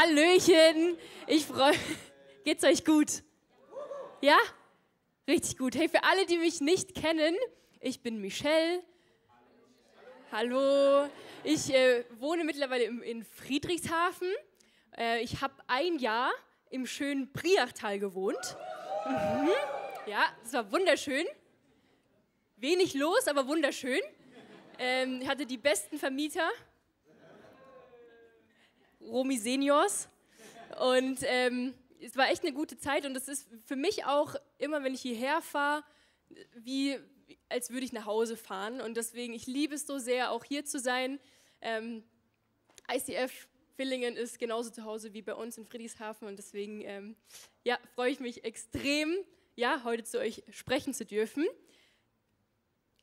Hallöchen, ich freue Geht's euch gut? Ja? Richtig gut. Hey, für alle, die mich nicht kennen, ich bin Michelle. Hallo. Ich äh, wohne mittlerweile im, in Friedrichshafen. Äh, ich habe ein Jahr im schönen Priachtal gewohnt. Mhm. Ja, es war wunderschön. Wenig los, aber wunderschön. Ähm, ich hatte die besten Vermieter. Romy Seniors. Und ähm, es war echt eine gute Zeit und es ist für mich auch immer, wenn ich hierher fahre, wie als würde ich nach Hause fahren. Und deswegen, ich liebe es so sehr, auch hier zu sein. Ähm, ICF Villingen ist genauso zu Hause wie bei uns in Friedrichshafen und deswegen ähm, ja, freue ich mich extrem, ja, heute zu euch sprechen zu dürfen.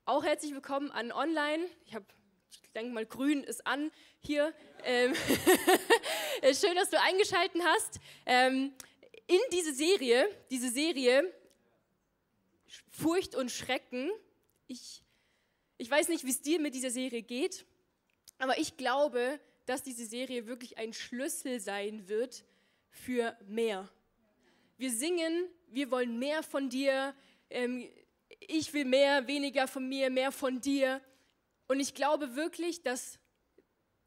Auch herzlich willkommen an Online. Ich habe ich denke mal, grün ist an hier. Ähm Schön, dass du eingeschaltet hast. Ähm, in diese Serie, diese Serie Furcht und Schrecken, ich, ich weiß nicht, wie es dir mit dieser Serie geht, aber ich glaube, dass diese Serie wirklich ein Schlüssel sein wird für mehr. Wir singen, wir wollen mehr von dir, ähm, ich will mehr, weniger von mir, mehr von dir. Und ich glaube wirklich, dass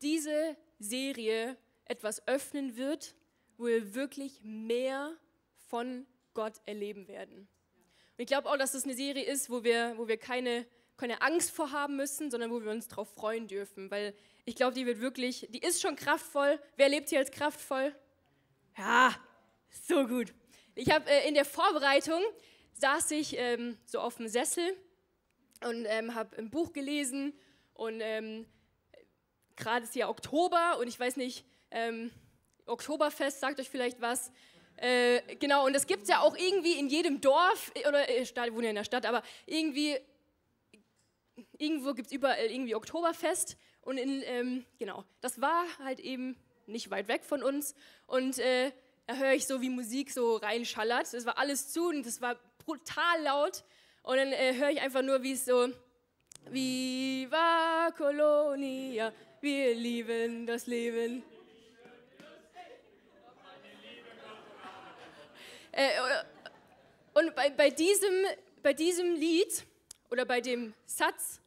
diese Serie etwas öffnen wird, wo wir wirklich mehr von Gott erleben werden. Und ich glaube auch, dass das eine Serie ist, wo wir, wo wir keine, keine Angst vorhaben müssen, sondern wo wir uns darauf freuen dürfen, weil ich glaube, die wird wirklich, die ist schon kraftvoll. Wer lebt hier als kraftvoll? Ja, so gut. Ich habe äh, in der Vorbereitung saß ich ähm, so auf dem Sessel und ähm, habe ein Buch gelesen und ähm, gerade ist ja Oktober und ich weiß nicht, ähm, Oktoberfest sagt euch vielleicht was. Äh, genau, und das gibt es ja auch irgendwie in jedem Dorf, oder äh, ich wohne ja in der Stadt, aber irgendwie, irgendwo gibt es überall irgendwie Oktoberfest. Und in, ähm, genau, das war halt eben nicht weit weg von uns. Und äh, da höre ich so, wie Musik so reinschallert. Es war alles zu und es war brutal laut. Und dann äh, höre ich einfach nur, wie es so, Viva Colonia, wir lieben das Leben. Äh, und bei, bei, diesem, bei diesem Lied oder bei dem Satz,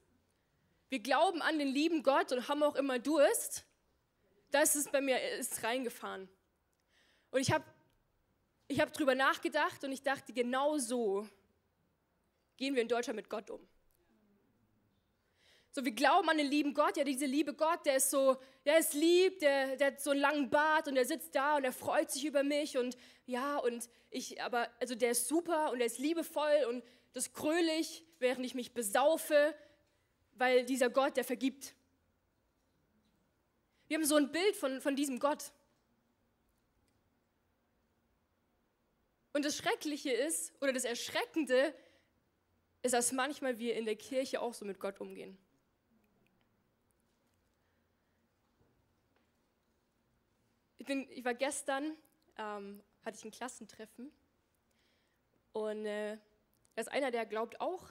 wir glauben an den lieben Gott und haben auch immer Durst, da ist bei mir ist reingefahren. Und ich habe ich hab drüber nachgedacht und ich dachte, genau so gehen wir in Deutschland mit Gott um. So, wir glauben an den lieben Gott, ja, diese liebe Gott, der ist so, der ist lieb, der, der hat so einen langen Bart und der sitzt da und er freut sich über mich und ja, und ich, aber, also der ist super und der ist liebevoll und das krölich, während ich mich besaufe, weil dieser Gott, der vergibt. Wir haben so ein Bild von, von diesem Gott. Und das Schreckliche ist, oder das Erschreckende, ist, dass manchmal wir in der Kirche auch so mit Gott umgehen. Ich, bin, ich war gestern, ähm, hatte ich ein Klassentreffen und äh, da ist einer, der glaubt auch.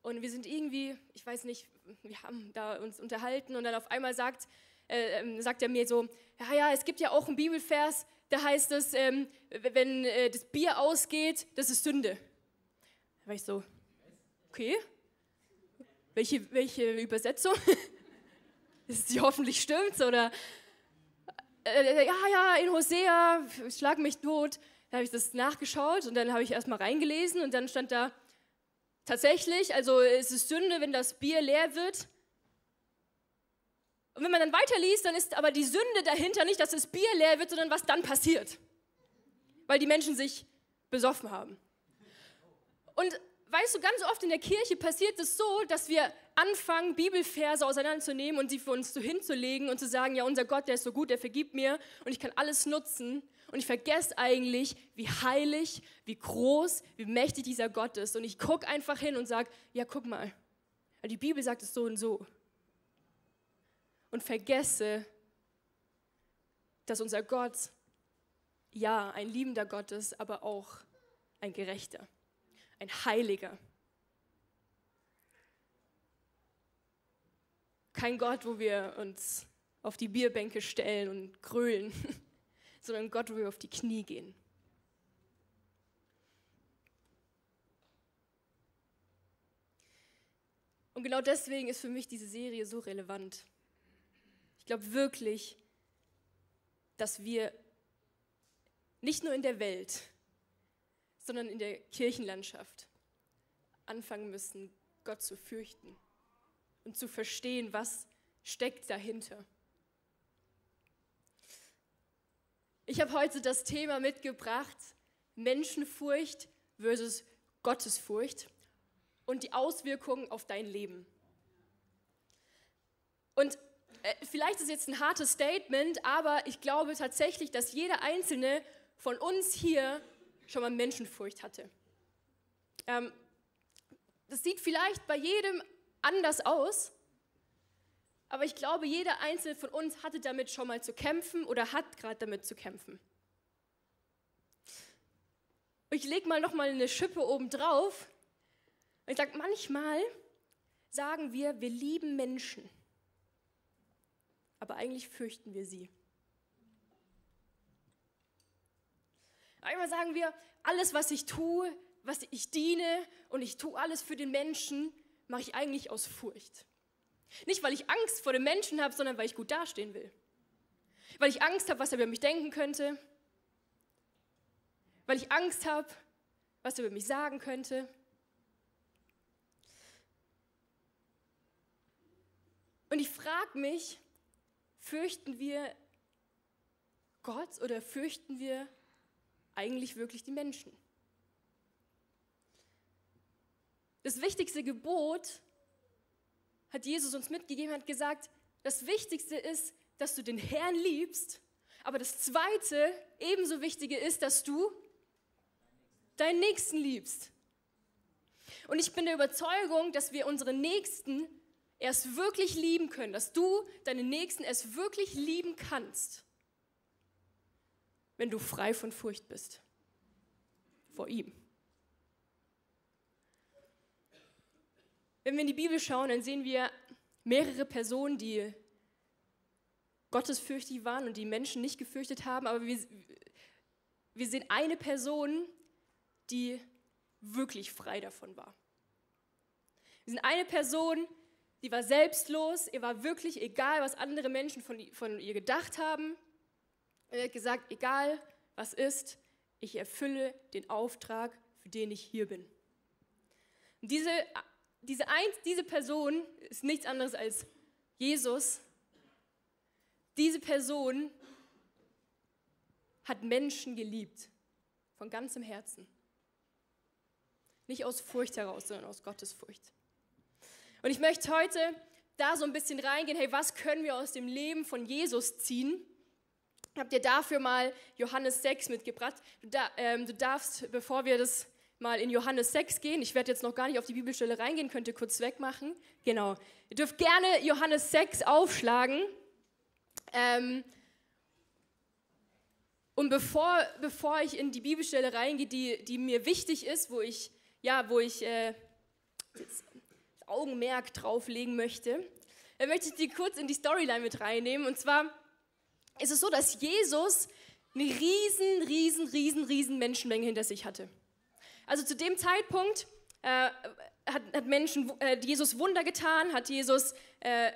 Und wir sind irgendwie, ich weiß nicht, wir haben da uns unterhalten und dann auf einmal sagt, äh, ähm, sagt er mir so, ja, ja, es gibt ja auch einen Bibelvers, da heißt es, ähm, wenn äh, das Bier ausgeht, das ist Sünde. Da war ich so, okay, welche, welche Übersetzung? ist die hoffentlich stimmt oder äh, ja, ja, in Hosea, schlag mich tot. Da habe ich das nachgeschaut und dann habe ich erstmal reingelesen und dann stand da tatsächlich, also es ist Sünde, wenn das Bier leer wird. Und wenn man dann weiterliest, dann ist aber die Sünde dahinter nicht, dass das Bier leer wird, sondern was dann passiert. Weil die Menschen sich besoffen haben. Und weißt du, ganz oft in der Kirche passiert es so, dass wir anfangen, Bibelverse auseinanderzunehmen und sie für uns so hinzulegen und zu sagen, ja, unser Gott, der ist so gut, der vergibt mir und ich kann alles nutzen. Und ich vergesse eigentlich, wie heilig, wie groß, wie mächtig dieser Gott ist. Und ich gucke einfach hin und sage, ja, guck mal, die Bibel sagt es so und so. Und vergesse, dass unser Gott, ja, ein liebender Gott ist, aber auch ein gerechter ein Heiliger. Kein Gott, wo wir uns auf die Bierbänke stellen und grölen, sondern Gott, wo wir auf die Knie gehen. Und genau deswegen ist für mich diese Serie so relevant. Ich glaube wirklich, dass wir nicht nur in der Welt, sondern in der Kirchenlandschaft anfangen müssen, Gott zu fürchten und zu verstehen, was steckt dahinter. Ich habe heute das Thema mitgebracht, Menschenfurcht versus Gottesfurcht und die Auswirkungen auf dein Leben. Und äh, vielleicht ist jetzt ein hartes Statement, aber ich glaube tatsächlich, dass jeder einzelne von uns hier schon mal Menschenfurcht hatte. Ähm, das sieht vielleicht bei jedem anders aus, aber ich glaube, jeder einzelne von uns hatte damit schon mal zu kämpfen oder hat gerade damit zu kämpfen. Ich lege mal noch mal eine Schippe oben drauf. Und ich sage, manchmal sagen wir, wir lieben Menschen, aber eigentlich fürchten wir sie. Einmal sagen wir, alles, was ich tue, was ich diene und ich tue alles für den Menschen, mache ich eigentlich aus Furcht. Nicht, weil ich Angst vor dem Menschen habe, sondern weil ich gut dastehen will. Weil ich Angst habe, was er über mich denken könnte. Weil ich Angst habe, was er über mich sagen könnte. Und ich frage mich, fürchten wir Gott oder fürchten wir eigentlich wirklich die Menschen? Das wichtigste Gebot hat Jesus uns mitgegeben, hat gesagt, das Wichtigste ist, dass du den Herrn liebst, aber das Zweite, ebenso Wichtige ist, dass du deinen Nächsten liebst. Und ich bin der Überzeugung, dass wir unsere Nächsten erst wirklich lieben können, dass du deinen Nächsten erst wirklich lieben kannst, wenn du frei von Furcht bist vor ihm. Wenn wir in die Bibel schauen, dann sehen wir mehrere Personen, die gottesfürchtig waren und die Menschen nicht gefürchtet haben, aber wir, wir sehen eine Person, die wirklich frei davon war. Wir sehen eine Person, die war selbstlos, ihr war wirklich egal, was andere Menschen von, von ihr gedacht haben. Er hat gesagt, egal was ist, ich erfülle den Auftrag, für den ich hier bin. Und diese diese, ein, diese Person ist nichts anderes als Jesus. Diese Person hat Menschen geliebt, von ganzem Herzen. Nicht aus Furcht heraus, sondern aus Gottes Furcht. Und ich möchte heute da so ein bisschen reingehen, hey, was können wir aus dem Leben von Jesus ziehen? Habt ihr dafür mal Johannes 6 mitgebracht? Du, da, ähm, du darfst, bevor wir das mal in Johannes 6 gehen. Ich werde jetzt noch gar nicht auf die Bibelstelle reingehen, könnt ihr kurz wegmachen. Genau. Ihr dürft gerne Johannes 6 aufschlagen. Ähm, und bevor, bevor ich in die Bibelstelle reingehe, die, die mir wichtig ist, wo ich, ja, wo ich äh, das Augenmerk drauflegen möchte, dann möchte ich die kurz in die Storyline mit reinnehmen. Und zwar ist es so, dass Jesus eine riesen, riesen, riesen, riesen Menschenmenge hinter sich hatte. Also zu dem Zeitpunkt äh, hat, hat, Menschen, äh, Jesus Wunder getan, hat Jesus äh,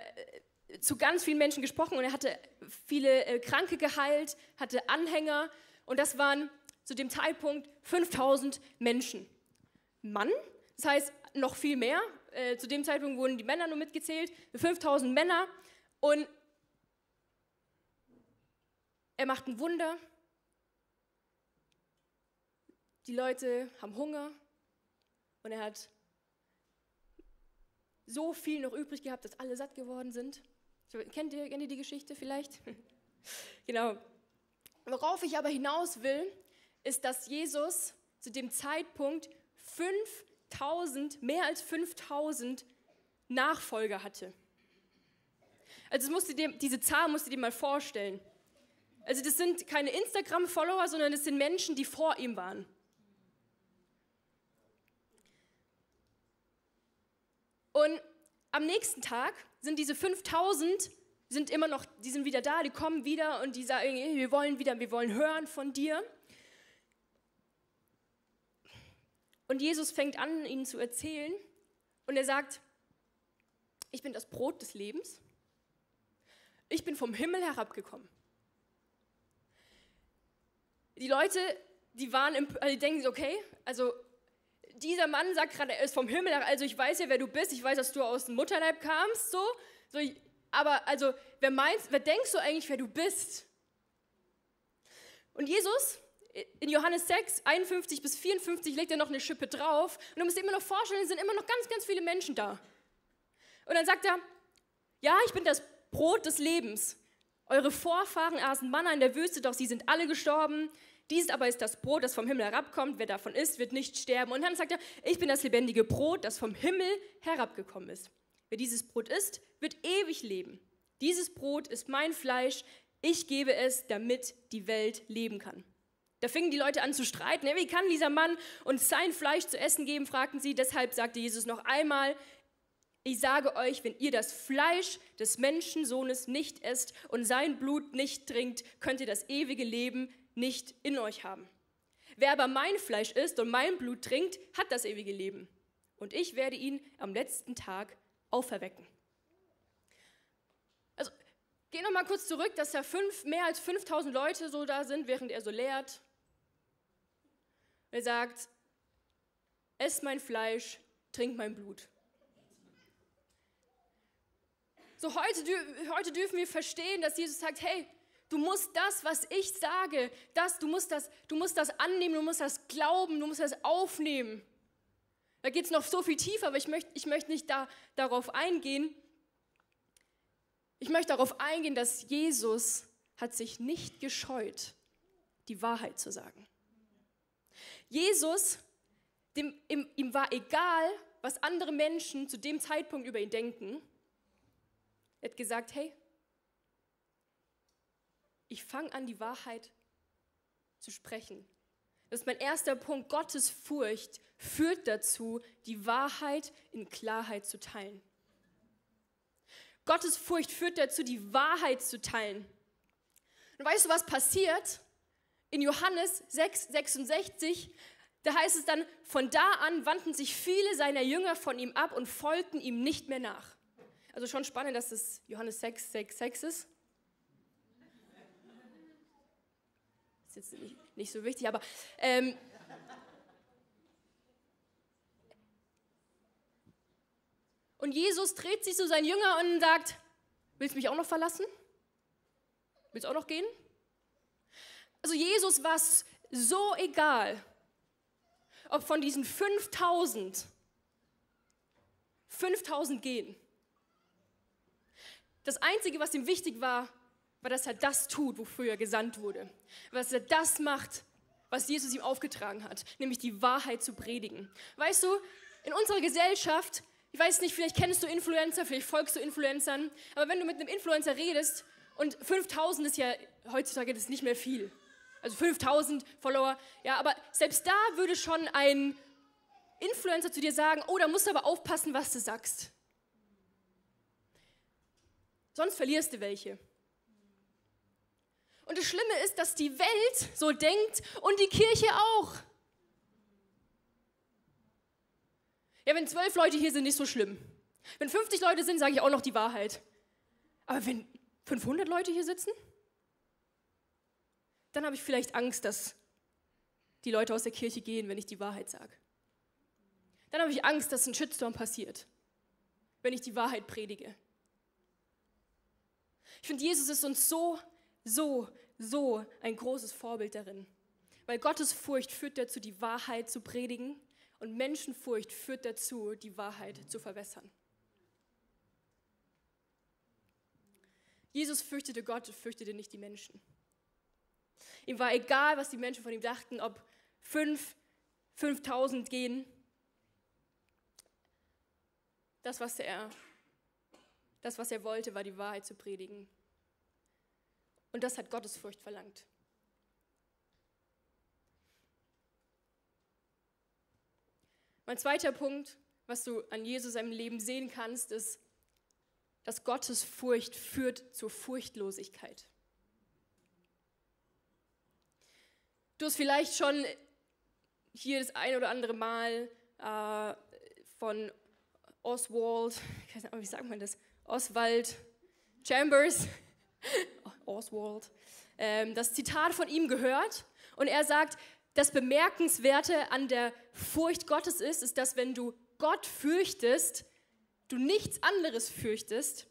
zu ganz vielen Menschen gesprochen und er hatte viele äh, Kranke geheilt, hatte Anhänger und das waren zu dem Zeitpunkt 5000 Menschen. Mann, das heißt noch viel mehr. Äh, zu dem Zeitpunkt wurden die Männer nur mitgezählt, 5000 Männer und er macht ein Wunder, die Leute haben Hunger und er hat so viel noch übrig gehabt, dass alle satt geworden sind. Kennt ihr, kennt ihr die Geschichte vielleicht? genau. Worauf ich aber hinaus will, ist, dass Jesus zu dem Zeitpunkt 5000, mehr als 5000 Nachfolger hatte. Also musst dir, diese Zahl musst du dir mal vorstellen. Also das sind keine Instagram-Follower, sondern das sind Menschen, die vor ihm waren. Und am nächsten Tag sind diese 5000 sind immer noch, die sind wieder da, die kommen wieder und die sagen, wir wollen wieder, wir wollen hören von dir. Und Jesus fängt an, ihnen zu erzählen und er sagt, ich bin das Brot des Lebens. Ich bin vom Himmel herabgekommen. Die Leute, die waren, im, also die denken, okay, also dieser Mann sagt gerade, er ist vom Himmel, also ich weiß ja, wer du bist, ich weiß, dass du aus dem Mutterleib kamst, so, so aber also, wer meinst, wer denkst du eigentlich, wer du bist? Und Jesus, in Johannes 6, 51 bis 54, legt er noch eine Schippe drauf. Und du musst dir immer noch vorstellen, es sind immer noch ganz, ganz viele Menschen da. Und dann sagt er, ja, ich bin das Brot des Lebens. Eure Vorfahren aßen Manna in der Wüste, doch sie sind alle gestorben. Dies aber ist das Brot, das vom Himmel herabkommt. Wer davon isst, wird nicht sterben. Und dann sagt er, ich bin das lebendige Brot, das vom Himmel herabgekommen ist. Wer dieses Brot isst, wird ewig leben. Dieses Brot ist mein Fleisch. Ich gebe es, damit die Welt leben kann. Da fingen die Leute an zu streiten. Wie kann dieser Mann uns sein Fleisch zu essen geben, fragten sie. Deshalb sagte Jesus noch einmal, ich sage euch, wenn ihr das Fleisch des Menschensohnes nicht esst und sein Blut nicht trinkt, könnt ihr das ewige Leben nicht in euch haben. Wer aber mein Fleisch isst und mein Blut trinkt, hat das ewige Leben. Und ich werde ihn am letzten Tag auferwecken. Also, geh noch mal kurz zurück, dass da fünf, mehr als 5000 Leute so da sind, während er so lehrt. Er sagt, ess mein Fleisch, trink mein Blut. So heute, heute dürfen wir verstehen, dass Jesus sagt, hey, du musst das, was ich sage, das, du, musst das, du musst das annehmen, du musst das glauben, du musst das aufnehmen. Da geht es noch so viel tiefer, aber ich möchte ich möcht nicht da, darauf eingehen. Ich möchte darauf eingehen, dass Jesus hat sich nicht gescheut, die Wahrheit zu sagen. Jesus, dem, ihm, ihm war egal, was andere Menschen zu dem Zeitpunkt über ihn denken. Er hat gesagt, hey, ich fange an, die Wahrheit zu sprechen. Das ist mein erster Punkt. Gottes Furcht führt dazu, die Wahrheit in Klarheit zu teilen. Gottes Furcht führt dazu, die Wahrheit zu teilen. Und weißt du, was passiert? In Johannes 6, 66, da heißt es dann, von da an wandten sich viele seiner Jünger von ihm ab und folgten ihm nicht mehr nach. Also schon spannend, dass es Johannes 6, 6, 6 ist. Jetzt nicht, nicht so wichtig, aber ähm, Und Jesus dreht sich zu seinen Jüngern und sagt, willst du mich auch noch verlassen? Willst du auch noch gehen? Also Jesus war es so egal, ob von diesen 5000 5000 gehen. Das Einzige, was ihm wichtig war, war, dass er das tut, wofür er gesandt wurde. Dass er das macht, was Jesus ihm aufgetragen hat, nämlich die Wahrheit zu predigen. Weißt du, in unserer Gesellschaft, ich weiß nicht, vielleicht kennst du Influencer, vielleicht folgst du Influencern, aber wenn du mit einem Influencer redest und 5000 ist ja heutzutage das nicht mehr viel. Also 5000 Follower, ja, aber selbst da würde schon ein Influencer zu dir sagen, oh, da musst du aber aufpassen, was du sagst. Sonst verlierst du welche. Und das Schlimme ist, dass die Welt so denkt und die Kirche auch. Ja, wenn zwölf Leute hier sind, nicht so schlimm. Wenn 50 Leute sind, sage ich auch noch die Wahrheit. Aber wenn 500 Leute hier sitzen, dann habe ich vielleicht Angst, dass die Leute aus der Kirche gehen, wenn ich die Wahrheit sage. Dann habe ich Angst, dass ein Shitstorm passiert, wenn ich die Wahrheit predige. Ich finde, Jesus ist uns so, so, so ein großes Vorbild darin. Weil Gottes Furcht führt dazu, die Wahrheit zu predigen und Menschenfurcht führt dazu, die Wahrheit zu verwässern. Jesus fürchtete Gott und fürchtete nicht die Menschen. Ihm war egal, was die Menschen von ihm dachten, ob fünf, 5000 gehen. Das, was er das, was er wollte, war die Wahrheit zu predigen. Und das hat Gottes Furcht verlangt. Mein zweiter Punkt, was du an Jesus seinem Leben sehen kannst, ist, dass Gottes Furcht führt zur Furchtlosigkeit. Du hast vielleicht schon hier das ein oder andere Mal äh, von Oswald, ich weiß nicht, wie sagt man das? Oswald Chambers, Oswald, ähm, das Zitat von ihm gehört. Und er sagt, das Bemerkenswerte an der Furcht Gottes ist, ist, dass wenn du Gott fürchtest, du nichts anderes fürchtest.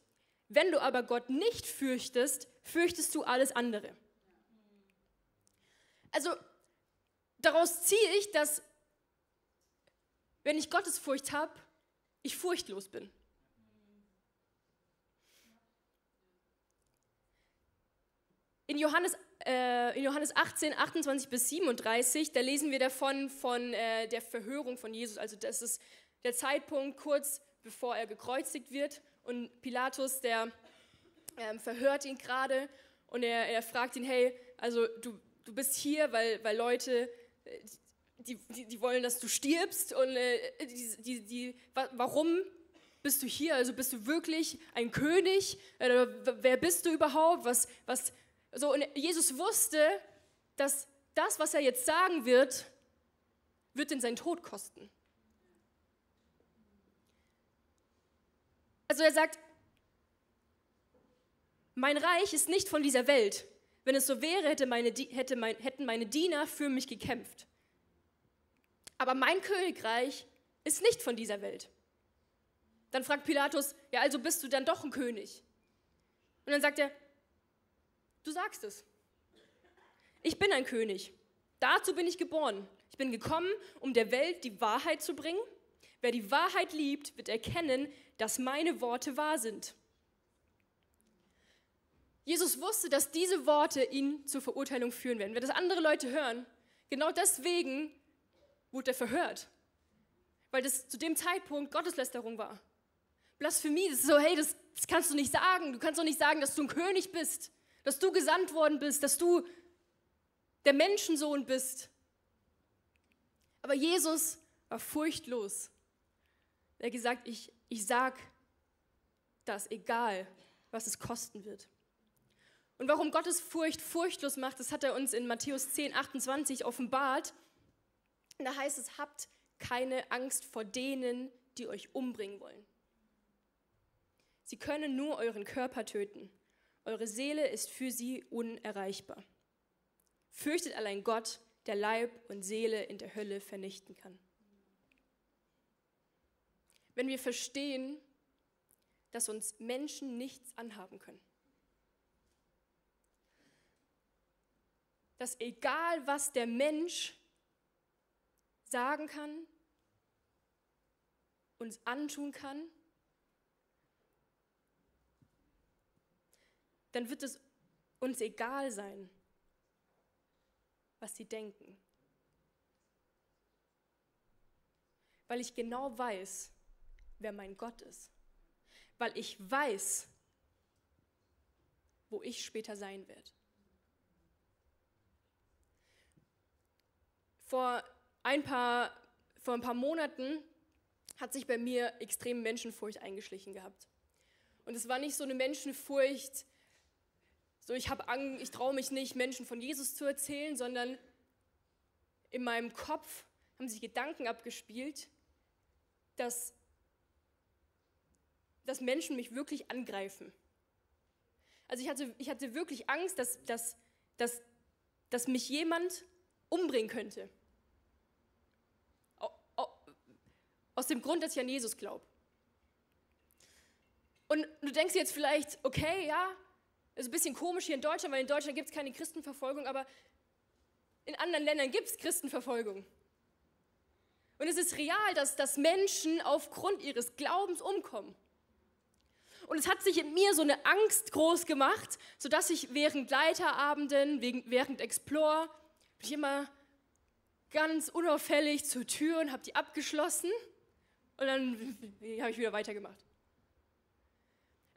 Wenn du aber Gott nicht fürchtest, fürchtest du alles andere. Also daraus ziehe ich, dass wenn ich Gottesfurcht habe, ich furchtlos bin. In Johannes, äh, in Johannes 18, 28 bis 37, da lesen wir davon von äh, der Verhörung von Jesus. Also das ist der Zeitpunkt kurz bevor er gekreuzigt wird. Und Pilatus, der äh, verhört ihn gerade und er, er fragt ihn, hey, also du, du bist hier, weil, weil Leute, äh, die, die, die wollen, dass du stirbst und äh, die, die, die, warum bist du hier? Also bist du wirklich ein König? Wer bist du überhaupt? Was, was, so, und Jesus wusste, dass das, was er jetzt sagen wird, wird ihn seinen Tod kosten. Also er sagt, mein Reich ist nicht von dieser Welt. Wenn es so wäre, hätte meine, hätte mein, hätten meine Diener für mich gekämpft. Aber mein Königreich ist nicht von dieser Welt. Dann fragt Pilatus, ja, also bist du dann doch ein König? Und dann sagt er, du sagst es. Ich bin ein König. Dazu bin ich geboren. Ich bin gekommen, um der Welt die Wahrheit zu bringen. Wer die Wahrheit liebt, wird erkennen, dass meine Worte wahr sind. Jesus wusste, dass diese Worte ihn zur Verurteilung führen werden. Wenn das andere Leute hören, genau deswegen wurde er verhört. Weil das zu dem Zeitpunkt Gotteslästerung war. Blasphemie, das ist so, hey, das, das kannst du nicht sagen. Du kannst doch nicht sagen, dass du ein König bist, dass du gesandt worden bist, dass du der Menschensohn bist. Aber Jesus war furchtlos. Er hat gesagt, ich, ich sag das, egal was es kosten wird. Und warum Gottes Furcht furchtlos macht, das hat er uns in Matthäus 10, 28 offenbart. da heißt es, habt keine Angst vor denen, die euch umbringen wollen. Sie können nur euren Körper töten. Eure Seele ist für sie unerreichbar. Fürchtet allein Gott, der Leib und Seele in der Hölle vernichten kann. Wenn wir verstehen, dass uns Menschen nichts anhaben können. dass egal was der Mensch sagen kann, uns antun kann, dann wird es uns egal sein, was sie denken. Weil ich genau weiß, wer mein Gott ist. Weil ich weiß, wo ich später sein werde. Vor ein paar, vor ein paar Monaten hat sich bei mir extrem Menschenfurcht eingeschlichen gehabt. Und es war nicht so eine Menschenfurcht, so ich habe Angst, ich traue mich nicht, Menschen von Jesus zu erzählen, sondern in meinem Kopf haben sich Gedanken abgespielt, dass, dass Menschen mich wirklich angreifen. Also ich hatte, ich hatte wirklich Angst, dass, dass, dass, dass mich jemand umbringen könnte. Aus dem Grund, dass ich an Jesus glaube. Und du denkst jetzt vielleicht, okay, ja, ist ein bisschen komisch hier in Deutschland, weil in Deutschland gibt es keine Christenverfolgung, aber in anderen Ländern gibt es Christenverfolgung. Und es ist real, dass, dass Menschen aufgrund ihres Glaubens umkommen. Und es hat sich in mir so eine Angst groß gemacht, sodass ich während Leiterabenden, während Explore, bin ich immer ganz unauffällig zur Tür und habe die abgeschlossen und dann habe ich wieder weitergemacht.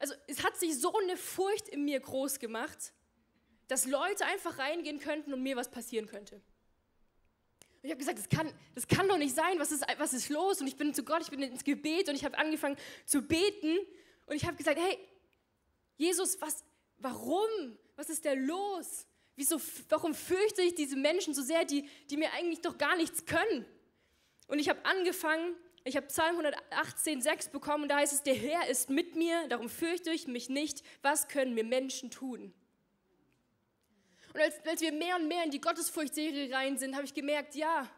Also es hat sich so eine Furcht in mir groß gemacht, dass Leute einfach reingehen könnten und mir was passieren könnte. Und ich habe gesagt, das kann, das kann doch nicht sein, was ist, was ist los? Und ich bin zu Gott, ich bin ins Gebet und ich habe angefangen zu beten und ich habe gesagt, hey, Jesus, was, warum? Was ist da los? Wieso, warum fürchte ich diese Menschen so sehr, die, die mir eigentlich doch gar nichts können? Und ich habe angefangen, ich habe Psalm 118, 6 bekommen und da heißt es, der Herr ist mit mir, darum fürchte ich mich nicht. Was können mir Menschen tun? Und als, als wir mehr und mehr in die Gottesfurcht-Serie rein sind, habe ich gemerkt, ja,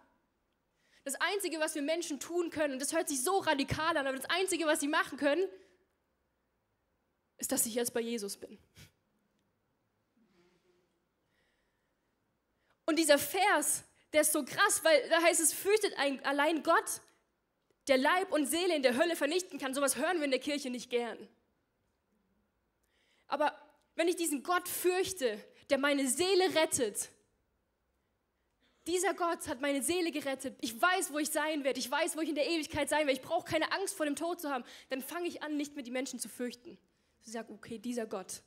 das Einzige, was wir Menschen tun können, und das hört sich so radikal an, aber das Einzige, was sie machen können, ist, dass ich jetzt bei Jesus bin. Und dieser Vers, der ist so krass, weil da heißt es, fürchtet ein, allein Gott, der Leib und Seele in der Hölle vernichten kann. Sowas hören wir in der Kirche nicht gern. Aber wenn ich diesen Gott fürchte, der meine Seele rettet, dieser Gott hat meine Seele gerettet. Ich weiß, wo ich sein werde. Ich weiß, wo ich in der Ewigkeit sein werde. Ich brauche keine Angst vor dem Tod zu haben. Dann fange ich an, nicht mehr die Menschen zu fürchten. Ich sage, okay, dieser Gott,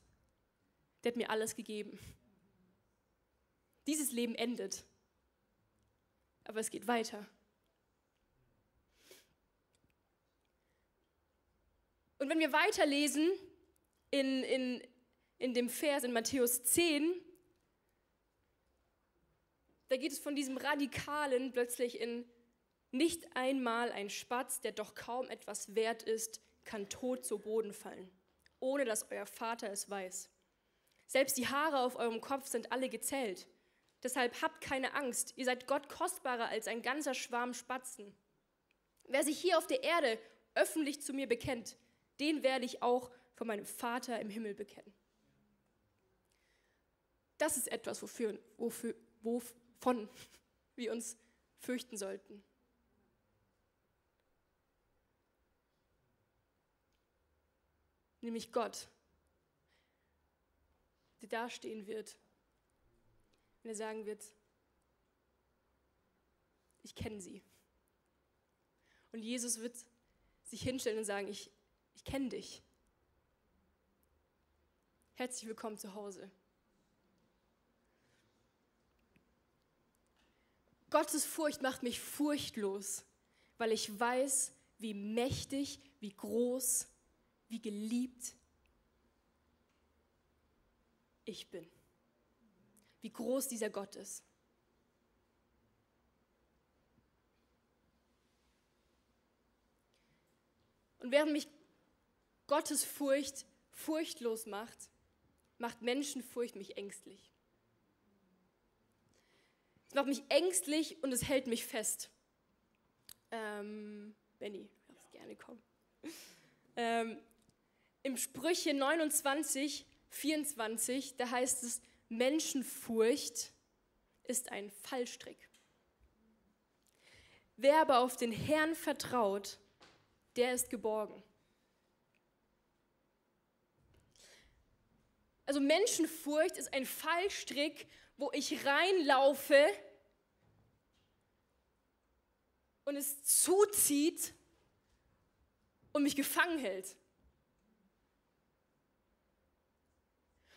der hat mir alles gegeben. Dieses Leben endet. Aber es geht weiter. Und wenn wir weiterlesen in, in, in dem Vers in Matthäus 10, da geht es von diesem Radikalen plötzlich in nicht einmal ein Spatz, der doch kaum etwas wert ist, kann tot zu Boden fallen, ohne dass euer Vater es weiß. Selbst die Haare auf eurem Kopf sind alle gezählt. Deshalb habt keine Angst, ihr seid Gott kostbarer als ein ganzer Schwarm Spatzen. Wer sich hier auf der Erde öffentlich zu mir bekennt, den werde ich auch von meinem Vater im Himmel bekennen. Das ist etwas, wofür, wofür, wovon wir uns fürchten sollten. Nämlich Gott, der dastehen wird, wenn er sagen wird, ich kenne sie. Und Jesus wird sich hinstellen und sagen, ich, kenne dich. Herzlich willkommen zu Hause. Gottes Furcht macht mich furchtlos, weil ich weiß, wie mächtig, wie groß, wie geliebt ich bin. Wie groß dieser Gott ist. Und während mich Gottes Furcht furchtlos macht, macht Menschenfurcht mich ängstlich macht mich ängstlich und es hält mich fest. Ähm, Benny, du darfst gerne kommen. Ähm, Im Sprüche 29, 24, da heißt es, Menschenfurcht ist ein Fallstrick. Wer aber auf den Herrn vertraut, der ist geborgen. Also Menschenfurcht ist ein Fallstrick, wo ich reinlaufe und es zuzieht und mich gefangen hält.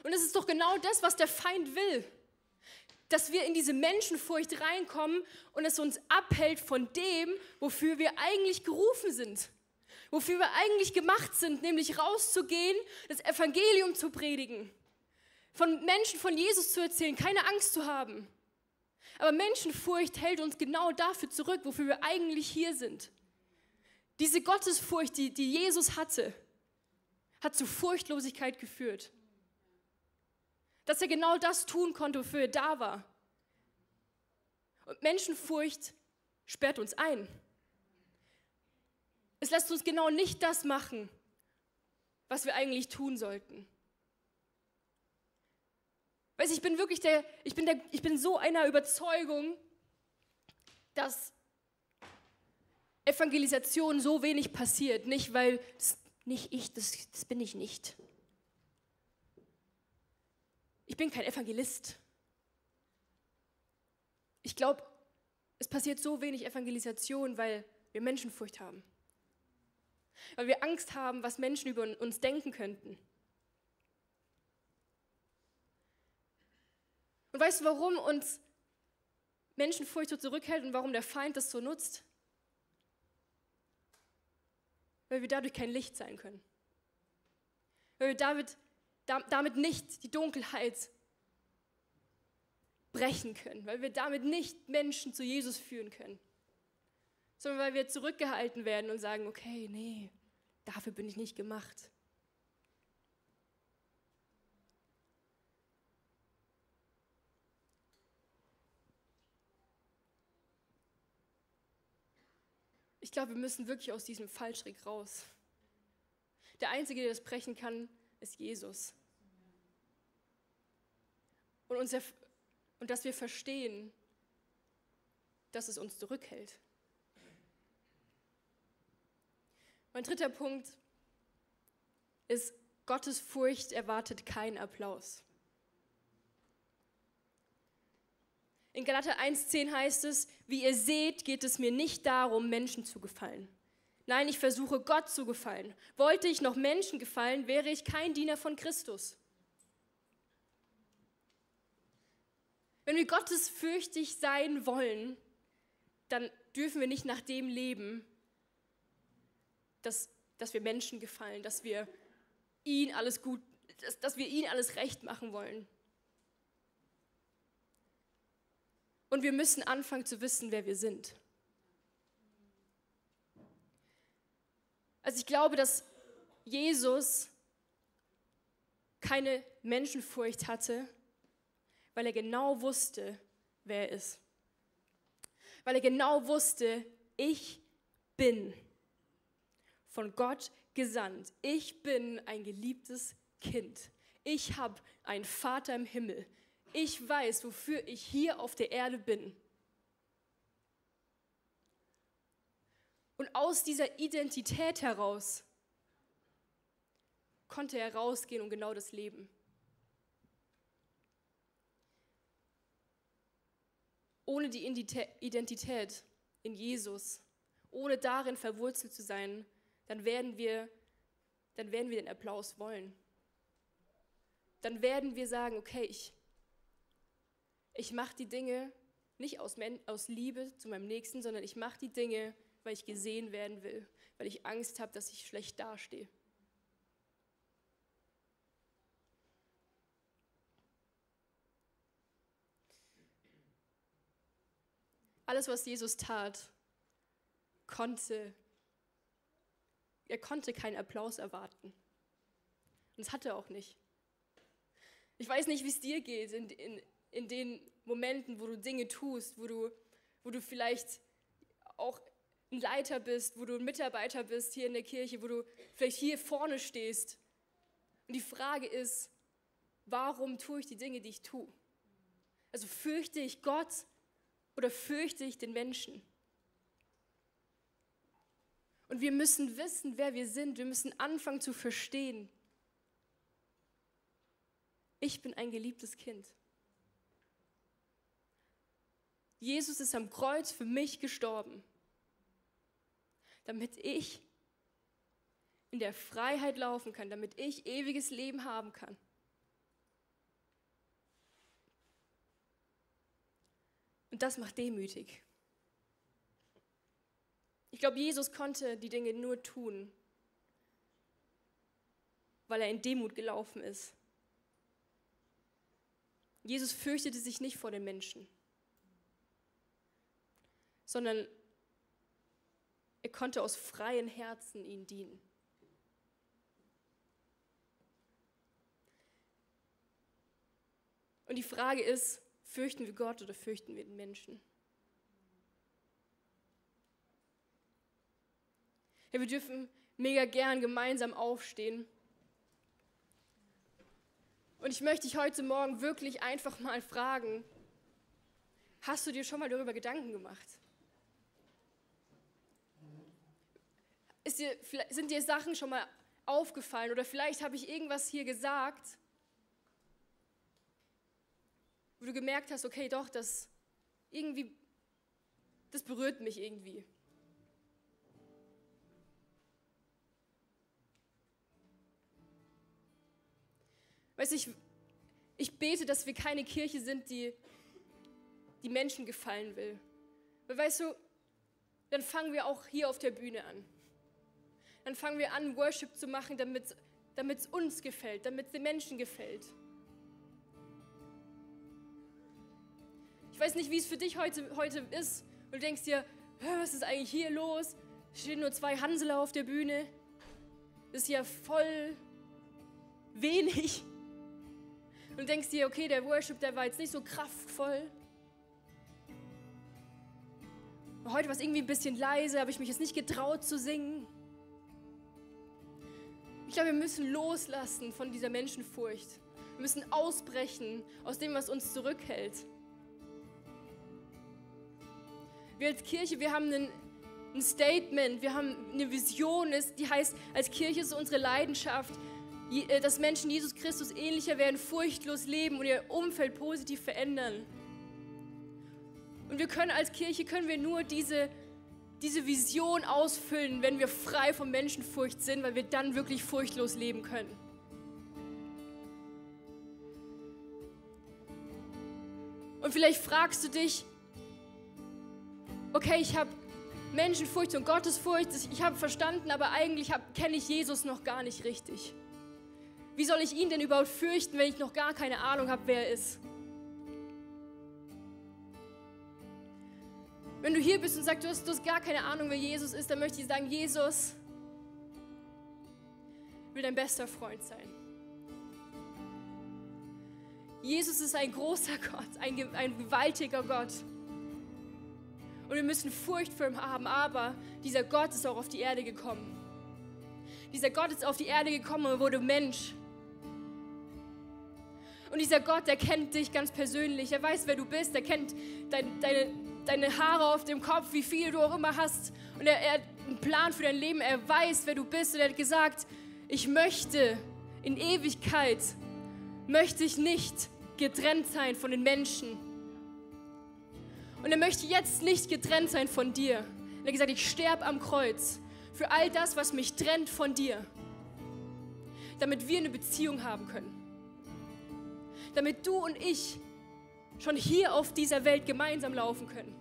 Und es ist doch genau das, was der Feind will. Dass wir in diese Menschenfurcht reinkommen und es uns abhält von dem, wofür wir eigentlich gerufen sind. Wofür wir eigentlich gemacht sind, nämlich rauszugehen, das Evangelium zu predigen von Menschen von Jesus zu erzählen, keine Angst zu haben. Aber Menschenfurcht hält uns genau dafür zurück, wofür wir eigentlich hier sind. Diese Gottesfurcht, die, die Jesus hatte, hat zu Furchtlosigkeit geführt. Dass er genau das tun konnte, wofür er da war. Und Menschenfurcht sperrt uns ein. Es lässt uns genau nicht das machen, was wir eigentlich tun sollten. Weißt ich bin wirklich der, ich bin der, ich bin so einer Überzeugung, dass Evangelisation so wenig passiert. Nicht, weil, das, nicht ich, das, das bin ich nicht. Ich bin kein Evangelist. Ich glaube, es passiert so wenig Evangelisation, weil wir Menschenfurcht haben. Weil wir Angst haben, was Menschen über uns denken könnten. Und weißt du, warum uns Menschenfurcht so zurückhält und warum der Feind das so nutzt? Weil wir dadurch kein Licht sein können. Weil wir damit damit nicht die Dunkelheit brechen können, weil wir damit nicht Menschen zu Jesus führen können, sondern weil wir zurückgehalten werden und sagen, okay, nee, dafür bin ich nicht gemacht. Ich glaube, wir müssen wirklich aus diesem Fallschritt raus. Der Einzige, der das brechen kann, ist Jesus. Und, unser, und dass wir verstehen, dass es uns zurückhält. Mein dritter Punkt ist, Gottes Furcht erwartet keinen Applaus. In Galater 1,10 heißt es, wie ihr seht, geht es mir nicht darum, Menschen zu gefallen. Nein, ich versuche Gott zu gefallen. Wollte ich noch Menschen gefallen, wäre ich kein Diener von Christus. Wenn wir gottesfürchtig sein wollen, dann dürfen wir nicht nach dem leben, dass, dass wir Menschen gefallen, dass wir ihn alles gut, dass, dass wir ihn alles recht machen wollen. Und wir müssen anfangen zu wissen, wer wir sind. Also ich glaube, dass Jesus keine Menschenfurcht hatte, weil er genau wusste, wer er ist. Weil er genau wusste, ich bin von Gott gesandt. Ich bin ein geliebtes Kind. Ich habe einen Vater im Himmel. Ich weiß, wofür ich hier auf der Erde bin. Und aus dieser Identität heraus konnte er rausgehen und genau das leben. ohne die Identität in Jesus, ohne darin verwurzelt zu sein, dann werden wir, dann werden wir den Applaus wollen. Dann werden wir sagen, okay, ich, ich mache die Dinge nicht aus, aus Liebe zu meinem Nächsten, sondern ich mache die Dinge, weil ich gesehen werden will, weil ich Angst habe, dass ich schlecht dastehe. Alles, was Jesus tat, konnte, er konnte keinen Applaus erwarten. Und das hat er auch nicht. Ich weiß nicht, wie es dir geht in, in, in den Momenten, wo du Dinge tust, wo du, wo du vielleicht auch ein Leiter bist, wo du ein Mitarbeiter bist hier in der Kirche, wo du vielleicht hier vorne stehst. Und die Frage ist, warum tue ich die Dinge, die ich tue? Also fürchte ich Gott oder fürchte ich den Menschen? Und wir müssen wissen, wer wir sind. Wir müssen anfangen zu verstehen. Ich bin ein geliebtes Kind. Jesus ist am Kreuz für mich gestorben, damit ich in der Freiheit laufen kann, damit ich ewiges Leben haben kann. Und das macht demütig. Ich glaube, Jesus konnte die Dinge nur tun, weil er in Demut gelaufen ist. Jesus fürchtete sich nicht vor den Menschen, sondern er konnte aus freien Herzen ihnen dienen. Und die Frage ist, Fürchten wir Gott oder fürchten wir den Menschen? Ja, wir dürfen mega gern gemeinsam aufstehen. Und ich möchte dich heute Morgen wirklich einfach mal fragen, hast du dir schon mal darüber Gedanken gemacht? Dir, sind dir Sachen schon mal aufgefallen oder vielleicht habe ich irgendwas hier gesagt, wo du gemerkt hast, okay, doch, das irgendwie, das berührt mich irgendwie. Weißt du, ich, ich bete, dass wir keine Kirche sind, die die Menschen gefallen will. Weil weißt du, dann fangen wir auch hier auf der Bühne an. Dann fangen wir an, Worship zu machen, damit es uns gefällt, damit es den Menschen gefällt. Ich weiß nicht, wie es für dich heute, heute ist. Und du denkst dir, was ist eigentlich hier los? Stehen nur zwei Hanseler auf der Bühne. Das ist ja voll wenig. Und du denkst dir, okay, der Worship, der war jetzt nicht so kraftvoll. Heute war es irgendwie ein bisschen leise, habe ich mich jetzt nicht getraut zu singen. Ich glaube, wir müssen loslassen von dieser Menschenfurcht. Wir müssen ausbrechen aus dem, was uns zurückhält. Wir als Kirche, wir haben einen, ein Statement, wir haben eine Vision, die heißt, als Kirche ist unsere Leidenschaft, äh, dass Menschen Jesus Christus ähnlicher werden, furchtlos leben und ihr Umfeld positiv verändern. Und wir können als Kirche, können wir nur diese, diese Vision ausfüllen, wenn wir frei von Menschenfurcht sind, weil wir dann wirklich furchtlos leben können. Und vielleicht fragst du dich, okay, ich habe Menschenfurcht und Gottesfurcht, ich habe verstanden, aber eigentlich kenne ich Jesus noch gar nicht richtig. Wie soll ich ihn denn überhaupt fürchten, wenn ich noch gar keine Ahnung habe, wer er ist? Wenn du hier bist und sagst, du hast, du hast gar keine Ahnung, wer Jesus ist, dann möchte ich sagen, Jesus will dein bester Freund sein. Jesus ist ein großer Gott, ein, ein gewaltiger Gott. Und wir müssen Furcht vor ihm haben, aber dieser Gott ist auch auf die Erde gekommen. Dieser Gott ist auf die Erde gekommen und wurde Mensch. Und dieser Gott, der kennt dich ganz persönlich. Er weiß, wer du bist. Er kennt dein, deine, deine Haare auf dem Kopf, wie viel du auch immer hast. Und er, er hat einen Plan für dein Leben. Er weiß, wer du bist. Und er hat gesagt, ich möchte in Ewigkeit, möchte ich nicht getrennt sein von den Menschen. Und er möchte jetzt nicht getrennt sein von dir. Er hat gesagt, ich sterbe am Kreuz für all das, was mich trennt von dir. Damit wir eine Beziehung haben können damit du und ich schon hier auf dieser Welt gemeinsam laufen können.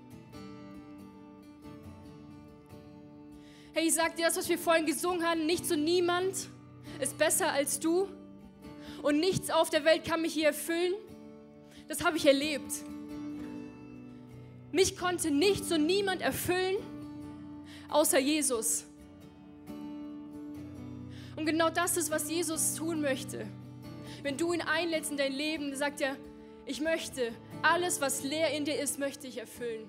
Hey, ich sag dir das, was wir vorhin gesungen haben, nicht so niemand ist besser als du und nichts auf der Welt kann mich hier erfüllen. Das habe ich erlebt. Mich konnte nichts und niemand erfüllen, außer Jesus. Und genau das ist, was Jesus tun möchte. Wenn du ihn einlädst in dein Leben, sagt er, ich möchte alles, was leer in dir ist, möchte ich erfüllen.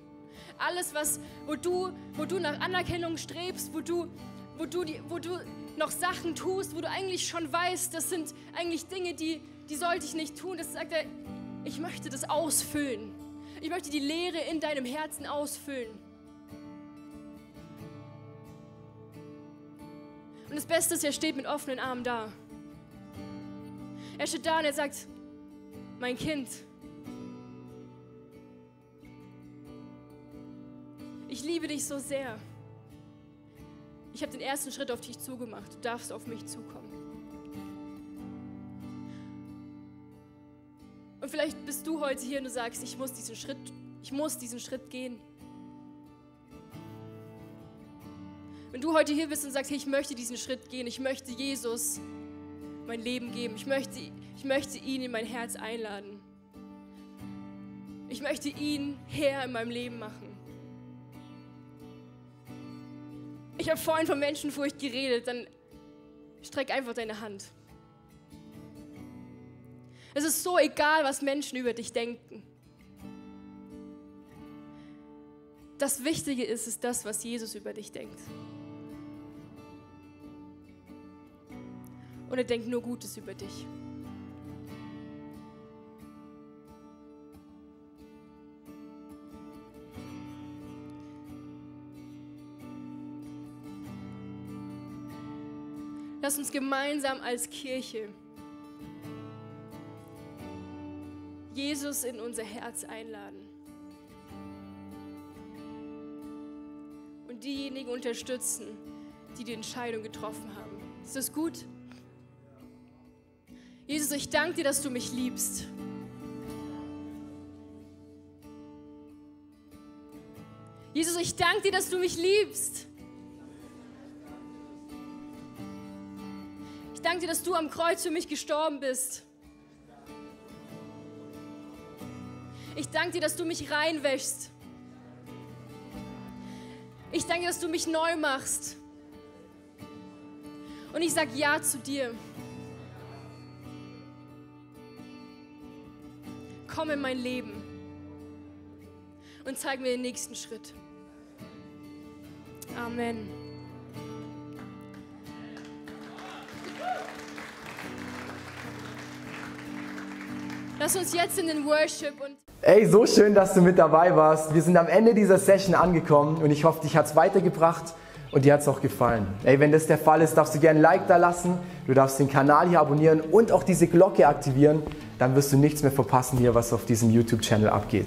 Alles, was, wo du, wo du nach Anerkennung strebst, wo du, wo du, die, wo du noch Sachen tust, wo du eigentlich schon weißt, das sind eigentlich Dinge, die, die sollte ich nicht tun. Das sagt er, ich möchte das ausfüllen. Ich möchte die Leere in deinem Herzen ausfüllen. Und das Beste ist, er steht mit offenen Armen da. Er steht da und er sagt, mein Kind, ich liebe dich so sehr. Ich habe den ersten Schritt auf dich zugemacht. Du darfst auf mich zukommen. Und vielleicht bist du heute hier und du sagst, ich muss diesen Schritt, ich muss diesen Schritt gehen. Wenn du heute hier bist und sagst, hey, ich möchte diesen Schritt gehen, ich möchte Jesus mein Leben geben. Ich möchte, ich möchte ihn in mein Herz einladen. Ich möchte ihn Herr in meinem Leben machen. Ich habe vorhin von Menschenfurcht geredet, dann streck einfach deine Hand. Es ist so egal, was Menschen über dich denken. Das Wichtige ist, ist das, was Jesus über dich denkt. und er denkt nur Gutes über dich. Lass uns gemeinsam als Kirche Jesus in unser Herz einladen. Und diejenigen unterstützen, die die Entscheidung getroffen haben. Ist das gut? Jesus, ich danke dir, dass du mich liebst. Jesus, ich danke dir, dass du mich liebst. Danke dir, dass du am Kreuz für mich gestorben bist. Ich danke dir, dass du mich reinwäschst. Ich danke, dir, dass du mich neu machst. Und ich sage Ja zu dir. Komm in mein Leben und zeig mir den nächsten Schritt. Amen. Lass uns jetzt in den Worship und Ey, so schön, dass du mit dabei warst. Wir sind am Ende dieser Session angekommen und ich hoffe, dich hat es weitergebracht und dir hat es auch gefallen. Ey, wenn das der Fall ist, darfst du gerne ein Like da lassen, du darfst den Kanal hier abonnieren und auch diese Glocke aktivieren, dann wirst du nichts mehr verpassen hier, was auf diesem YouTube-Channel abgeht.